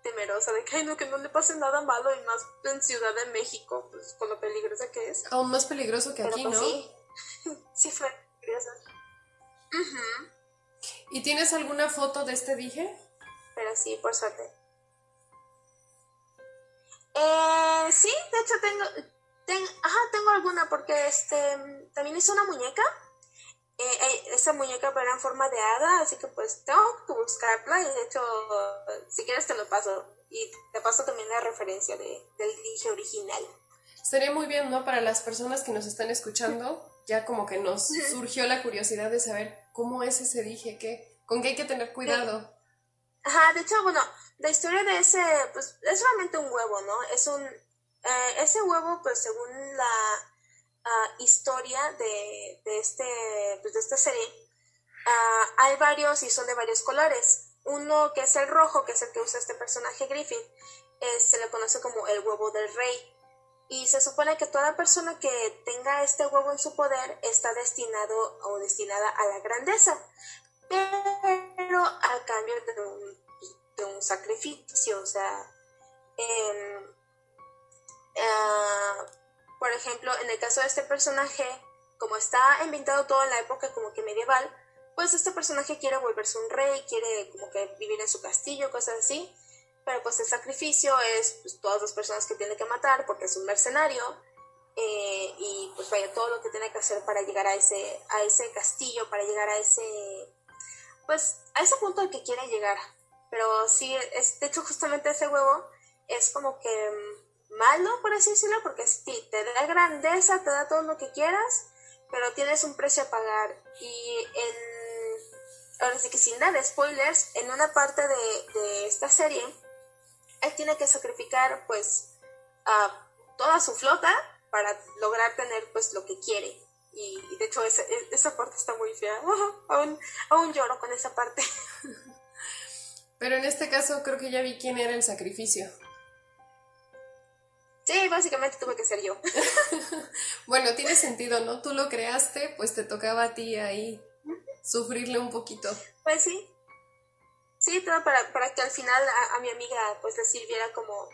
temerosa de que, no, que no le pase nada malo y más en Ciudad de México, pues con lo peligrosa que es. Aún más peligroso que aquí, pues, ¿no? Sí, sí fue peligroso. ¿Y tienes alguna foto de este dije? Pero sí, por suerte. Eh, sí, de hecho tengo, ajá, tengo alguna porque este también hice una muñeca eh, eh, esa muñeca era en forma de hada, así que pues tengo que buscarla y de hecho, si quieres te lo paso. Y te paso también la referencia de, del dije original. Sería muy bien, ¿no? Para las personas que nos están escuchando, ya como que nos surgió la curiosidad de saber cómo es ese dije, qué, con qué hay que tener cuidado. Ajá, de hecho, bueno, la historia de ese, pues es realmente un huevo, ¿no? Es un, eh, ese huevo, pues según la, historia de, de, este, pues, de esta serie, uh, hay varios y son de varios colores. Uno que es el rojo, que es el que usa este personaje Griffin, se le conoce como el huevo del rey. Y se supone que toda persona que tenga este huevo en su poder está destinado o destinada a la grandeza, pero a cambio de un, de un sacrificio, o sea, eh, por ejemplo, en el caso de este personaje, como está inventado todo en la época como que medieval, pues este personaje quiere volverse un rey, quiere como que vivir en su castillo, cosas así. Pero pues el sacrificio es pues, todas las personas que tiene que matar porque es un mercenario. Eh, y pues vaya todo lo que tiene que hacer para llegar a ese, a ese castillo, para llegar a ese, pues a ese punto al que quiere llegar. Pero sí, es, de hecho justamente ese huevo es como que mm, malo, por así decirlo, porque sí, te da grandeza, te da todo lo que quieras, pero tienes un precio a pagar. Y en, ahora sí que sin dar spoilers, en una parte de, esta serie, él tiene que sacrificar pues a toda su flota para lograr tener pues lo que quiere. Y, de hecho esa, esa, parte está muy fea. aún, aún lloro con esa parte. Pero en este caso creo que ya vi quién era el sacrificio. Sí, básicamente tuve que ser yo. bueno, tiene sentido, ¿no? Tú lo creaste, pues te tocaba a ti ahí sufrirle un poquito. Pues sí. Sí, todo para, para que al final a, mi amiga pues le sirviera como,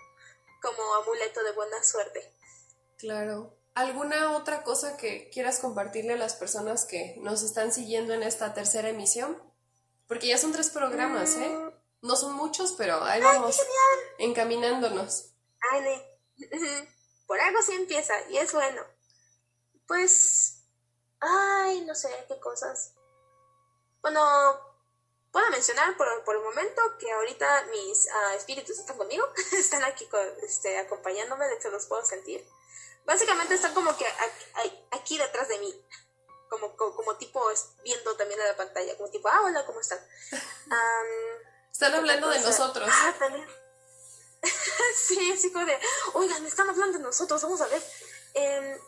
como amuleto de buena suerte. Claro. ¿Alguna otra cosa que quieras compartirle a las personas que nos están siguiendo en esta tercera emisión? Porque ya son tres programas, ¿eh? Mm. No son muchos, pero ahí vamos encaminándonos. Ay, Por algo sí empieza y es bueno. Pues, ay, no sé qué cosas. Bueno, puedo mencionar por, el momento que ahorita mis ah, espíritus están conmigo, están aquí este, acompañándome, de hecho los puedo sentir. Básicamente están como que aquí, detrás de mí, como, como, tipo viendo también a la pantalla, como tipo, ah, hola, ¿cómo están? están hablando de nosotros. Ah, también. sí, así como de, oigan, están hablando de nosotros, vamos a ver. Em,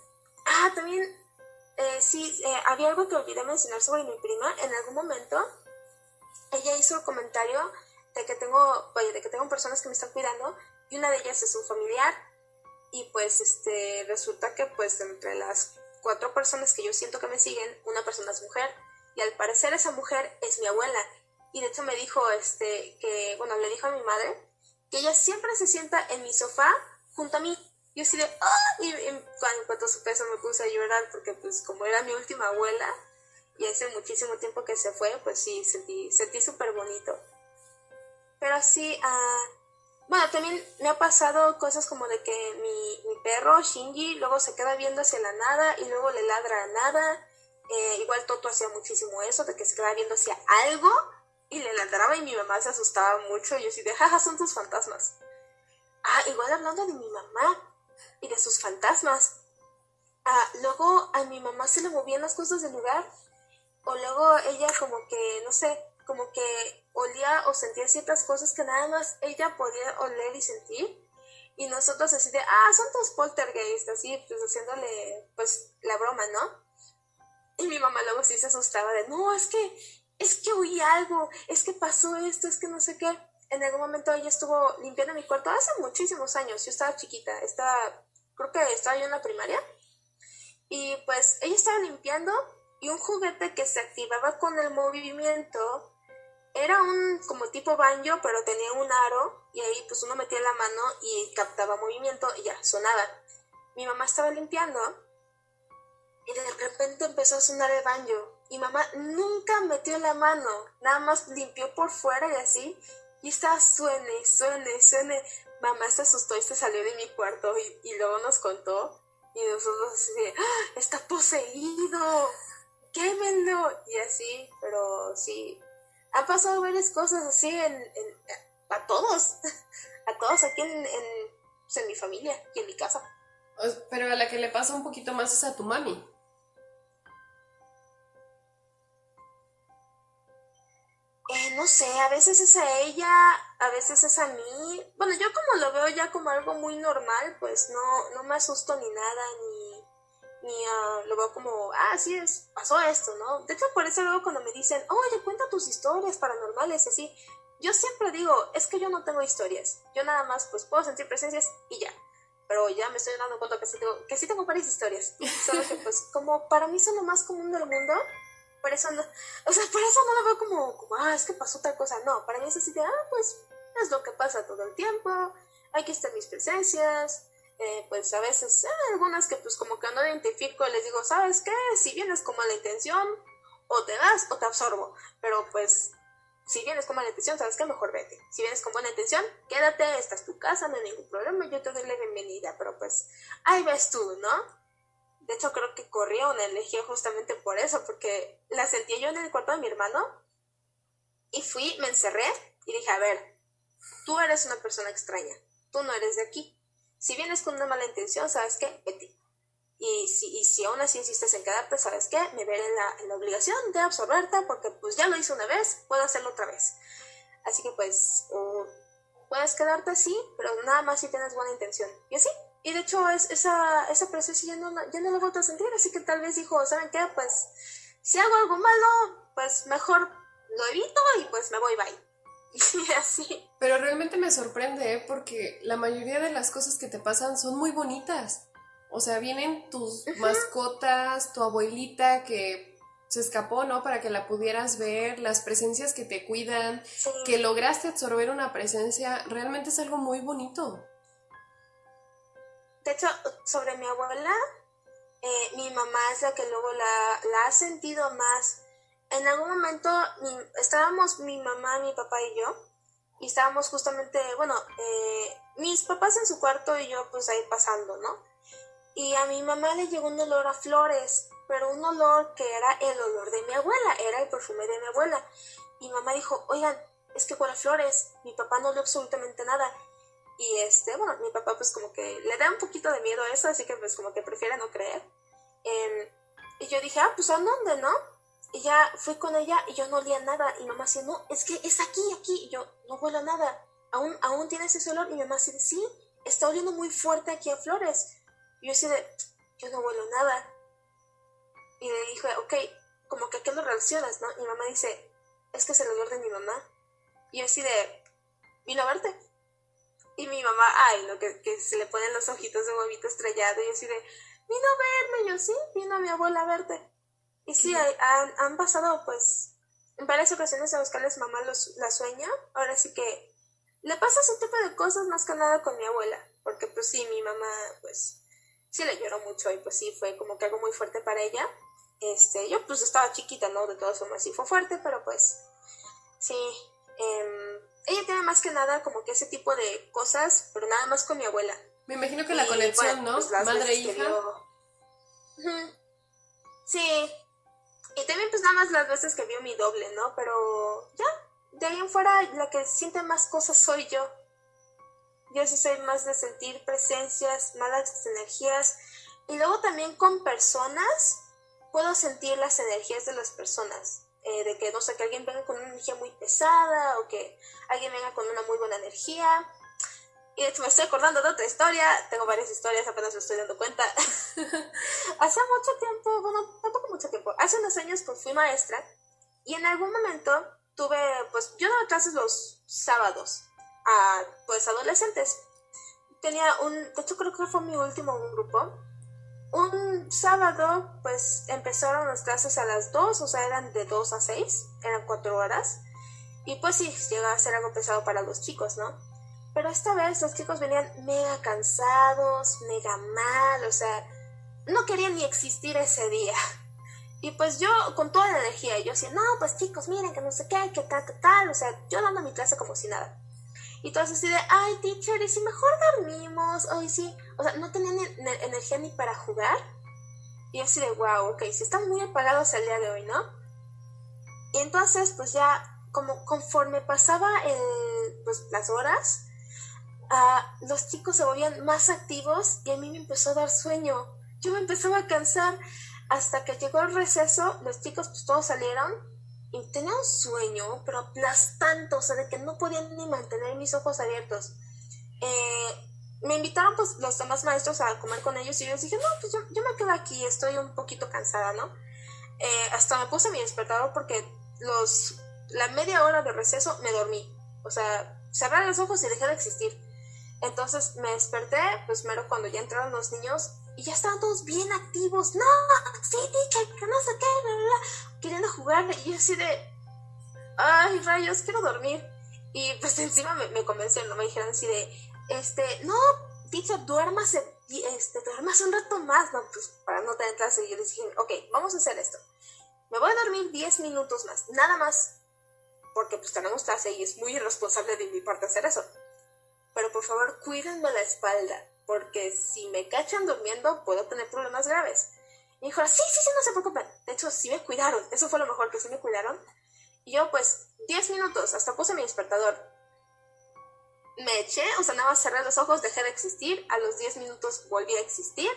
ah, también, eh, sí, eh, había algo que olvidé mencionar sobre mi prima. En algún momento, ella hizo el comentario de que tengo, oye, de que tengo personas que me están cuidando y una de ellas es un familiar. Y pues, este, resulta que pues entre las cuatro personas que yo siento que me siguen, una persona es mujer. Y al parecer esa mujer es mi abuela. Y de hecho me dijo, este, que, bueno, le dijo a mi madre que ella siempre se sienta en mi sofá junto a mí. Yo así de, ¡ah! Y, en cuanto su peso me puse a llorar porque pues como era mi última abuela y hace muchísimo tiempo que se fue, pues sí, sentí sentí súper bonito. Pero sí, ah, bueno, también me ha pasado cosas como de que mi, mi, perro, Shinji, luego se queda viendo hacia la nada y luego le ladra a nada. Eh, igual Toto hacía muchísimo eso, de que se quedaba viendo hacia algo y le ladraba y mi mamá se asustaba mucho. Y yo así de, jaja, son tus fantasmas. Ah, igual hablando de mi mamá y de sus fantasmas. Ah, luego a mi mamá se le movían las cosas del lugar. O luego ella como que, no sé, como que olía o sentía ciertas cosas que nada más ella podía oler y sentir. Y nosotros así de, ah, son tus poltergeist, así, pues haciéndole, pues, la broma, ¿no? Y mi mamá luego sí se asustaba de, no, es que, es que oí algo, es que pasó esto, es que no sé qué. En algún momento ella estuvo limpiando mi cuarto hace muchísimos años, yo estaba chiquita, estaba, creo que estaba yo en la primaria. Y pues ella estaba limpiando y un juguete que se activaba con el movimiento era un como tipo banjo, pero tenía un aro y ahí pues uno metía la mano y captaba movimiento y ya sonaba. Mi mamá estaba limpiando y de repente empezó a sonar el banjo y mamá nunca metió la mano, nada más limpió por fuera y así y estaba suene, suene, suene. Mamá se asustó y se salió de mi cuarto y, y luego nos contó y nosotros así ¡Ah, está poseído, quémenlo y así, pero sí, ha pasado varias cosas así en, a todos, a todos aquí en, pues, en, mi familia y en mi casa. Pero a la que le pasa un poquito más es a tu mami. Eh, no sé, a veces es a ella, a veces es a mí. Bueno, yo como lo veo ya como algo muy normal, pues no, no me asusto ni nada, ni ni uh, lo veo como, ah, sí, es, pasó esto, ¿no? De hecho, por eso luego cuando me dicen, oye, cuenta tus historias paranormales, así, yo siempre digo, es que yo no tengo historias, yo nada más, pues, puedo sentir presencias y ya. Pero ya me estoy dando cuenta que sí tengo, que sí tengo varias historias. Solo que, pues, como para mí son lo más común del mundo, por eso no, o sea, por eso no lo veo como, como, ah, es que pasó tal cosa. No, para mí es así de, ah, pues, es lo que pasa todo el tiempo, aquí están mis presencias, eh, pues a veces, eh, algunas que pues como que no identifico, les digo, ¿sabes qué? Si vienes con mala intención, o te das o te absorbo, pero pues si vienes con mala intención, ¿sabes qué? Mejor vete. Si vienes con buena intención, quédate, esta es tu casa, no hay ningún problema, yo te doy la bienvenida, pero pues ahí ves tú, ¿no? De hecho, creo que corría una energía justamente por eso, porque la sentía yo en el cuarto de mi hermano y fui, me encerré y dije, a ver, tú eres una persona extraña, tú no eres de aquí si vienes con una mala intención, ¿sabes qué? Vete. Y si, y si aún así insistes en quedarte, ¿sabes qué? Me veré en la, la obligación de absorberte porque pues ya lo hice una vez, puedo hacerlo otra vez. Así que pues puedes quedarte así, pero nada más si tienes buena intención. Y así. Y de hecho es, esa, esa presencia ya no, ya no la vuelto a sentir, así que tal vez dijo, ¿saben qué? Pues si hago algo malo, pues mejor lo evito y pues me voy, bye. Y así. Pero realmente me sorprende, ¿eh? porque la mayoría de las cosas que te pasan son muy bonitas. O sea, vienen tus mascotas, tu abuelita que se escapó, ¿no? Para que la pudieras ver, las presencias que te cuidan, que lograste absorber una presencia, realmente es algo muy bonito. De hecho, sobre mi abuela, eh, mi mamá es la que luego la, ha sentido más en algún momento estábamos mi mamá, mi papá y yo, y estábamos justamente, bueno, eh, mis papás en su cuarto y yo pues ahí pasando, ¿no? Y a mi mamá le llegó un olor a flores, pero un olor que era el olor de mi abuela, era el perfume de mi abuela. Y mamá dijo, oigan, es que huele flores, mi papá no le absolutamente nada. Y este, bueno, mi papá pues como que le da un poquito de miedo a eso, así que pues como que prefiere no creer. Em, y yo dije, ah, pues ¿a dónde, no? Y ya fui con ella y yo no olía nada. Y mamá decía, no, es que es aquí, aquí. Y yo, no huelo a nada. ¿Aún, aún tienes ese olor? Y mi mamá decía, sí, está oliendo muy fuerte aquí a flores. Y yo decía, yo no huelo nada. Y le dije, ok, como que qué lo relacionas, ¿no? Y mi mamá dice, es que es el olor de mi mamá. Y yo así de, vino a verte. Y mi mamá, ay, lo que, que se le ponen los ojitos de huevito estrellado. Y así de, vino a verme. Y yo, sí, vino a mi abuela a verte. Y sí, han, han, pasado pues en varias ocasiones las cuales mamá los, la sueña. Ahora sí que le pasa ese tipo de cosas más que nada con mi abuela, porque pues sí, mi mamá pues sí le lloró mucho y pues sí fue como que algo muy fuerte para ella. Este, yo pues estaba chiquita, ¿no? De todas formas sí fue fuerte, pero pues sí. Em, ella tiene más que nada como que ese tipo de cosas, pero nada más con mi abuela. Me imagino que la conexión, ¿no? pues, Madre e hija. vio-. Sí. Y también pues nada más las veces que vio mi doble, ¿no? Pero ya, de ahí en fuera la que siente más cosas soy yo. Yo sí soy más de sentir presencias, malas energías. Y luego también con personas puedo sentir las energías de las personas. Eh, de que, no sé, que alguien venga con una energía muy pesada o que alguien venga con una muy buena energía. Y de hecho me estoy acordando de otra historia. Tengo varias historias, apenas me estoy dando cuenta. Hace mucho tiempo, bueno, tampoco mucho tiempo. Hace unos años pues fui maestra y en algún momento tuve, pues yo daba clases los sábados a pues adolescentes. Tenía un, de hecho creo que fue mi último grupo. Un sábado pues empezaron las clases a las 2, o sea, eran de 2 a 6, eran 4 horas. Y pues sí, llegaba a ser algo pesado para los chicos, ¿no? Pero esta vez los chicos venían mega cansados, mega mal, o sea, no querían ni existir ese día. Y pues yo, con toda la energía, yo decía, no, pues chicos, miren, que no sé qué, que tal, que tal, o sea, yo dando mi clase como si nada. Y todos así de, ay, teacher, ¿y si mejor dormimos? Hoy sí, o sea, no tenían energía ni para jugar. Y así de, wow, ok, sí están muy apagados el día de hoy, ¿no? Y entonces, pues ya, como conforme pasaba el, pues, las horas, ah, los chicos se volvían más activos y a mí me empezó a dar sueño. Yo me empezaba a cansar hasta que llegó el receso, los chicos pues todos salieron y tenía un sueño, pero aplastante, o sea, de que no podían ni mantener mis ojos abiertos. Eh, me invitaron pues los demás maestros a comer con ellos y yo les dije, no, pues yo, yo me quedo aquí, estoy un poquito cansada, ¿no? Eh, hasta me puse mi despertador porque los, la media hora de receso me dormí. O sea, cerré los ojos y dejé de existir. Entonces me desperté, pues mero cuando ya entraron los niños y ya estaban todos bien activos. No, sí, teacher, que no sé qué, bla, bla, bla", queriendo jugar. Y yo así de, ay, rayos, quiero dormir. Y pues encima me, me convencieron, ¿no? me dijeron así de, este, no, teacher, duérmase, este, duérmase un rato más, ¿no? Pues para no tener clase. Y yo les dije, ok, vamos a hacer esto. Me voy a dormir 10 minutos más, nada más. Porque pues tenemos clase y es muy irresponsable de mi parte hacer eso. Pero por favor, cuídenme la espalda, porque si me cachan durmiendo puedo tener problemas graves. Y dijo, sí, sí, sí, no se preocupen. De hecho, sí me cuidaron. Eso fue lo mejor, que sí me cuidaron. Y yo, pues, 10 minutos, hasta puse mi despertador. Me eché, o sea, nada más cerré los ojos, dejé de existir. A los 10 minutos volví a existir.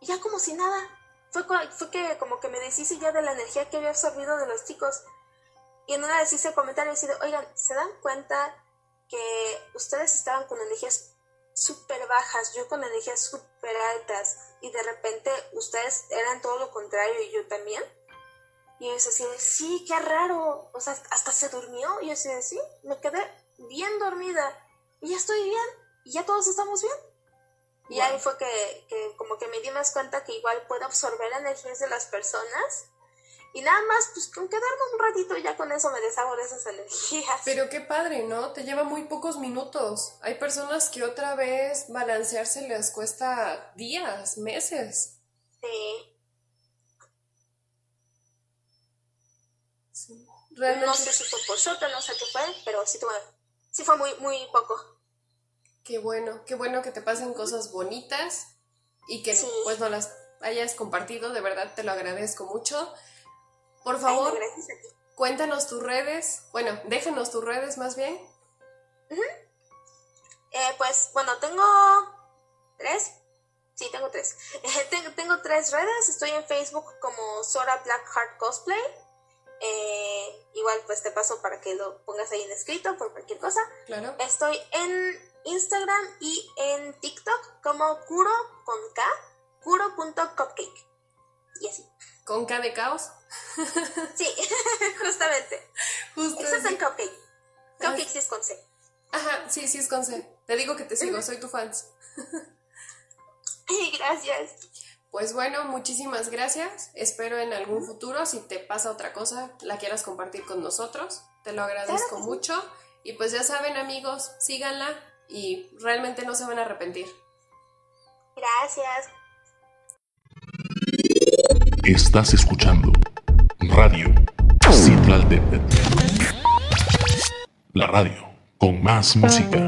Y ya como si nada. Fue, fue que como que me deshice ya de la energía que había absorbido de los chicos. Y en una vez hice comentarios y de, oigan, ¿se dan cuenta que ustedes estaban con energías súper bajas, yo con energías súper altas, y de repente ustedes eran todo lo contrario y yo también? Y yo así de, sí, qué raro, o sea, hasta se durmió, y yo así de, sí, me quedé bien dormida, y ya estoy bien, y ya todos estamos bien. Y Wow. ahí fue que, que como que me di más cuenta que igual puedo absorber energías de las personas, y nada más, pues con quedarme un ratito ya con eso me deshago de esas energías. Pero qué padre, ¿no? Te lleva muy pocos minutos. Hay personas que otra vez balancearse les cuesta días, meses. Sí. Sí. No Realmente, sé si fue por suerte, no sé qué fue, pero sí, tuve, sí fue muy, muy poco. qué bueno, qué bueno que te pasen cosas bonitas y que Sí. pues no las hayas compartido, de verdad te lo agradezco mucho. Por Ay, favor, gracias a ti. cuéntanos tus redes, bueno, déjanos tus redes más bien. Eh, pues bueno, tengo tres. Sí, tengo tres. Eh, tengo, tengo tres redes. Estoy en Facebook como Sora Blackheart Cosplay. Eh, igual pues te paso para que lo pongas ahí en escrito por cualquier cosa. Claro. Estoy en Instagram y en TikTok como Kuro con K, Kuro.cupcake. Y así. Con K de caos. Sí, justamente. Eso es en Cupcake. Cupcake sí es con C. Ajá, sí, sí es con C. Te digo que te sigo, soy tu fans. Gracias. Pues bueno, muchísimas gracias. Espero en algún futuro, si te pasa otra cosa, la quieras compartir con nosotros. Te lo agradezco Claro que sí. mucho. Y pues ya saben amigos, síganla y realmente no se van a arrepentir. Gracias. Estás escuchando Radio Citlaltepet. La radio con más música.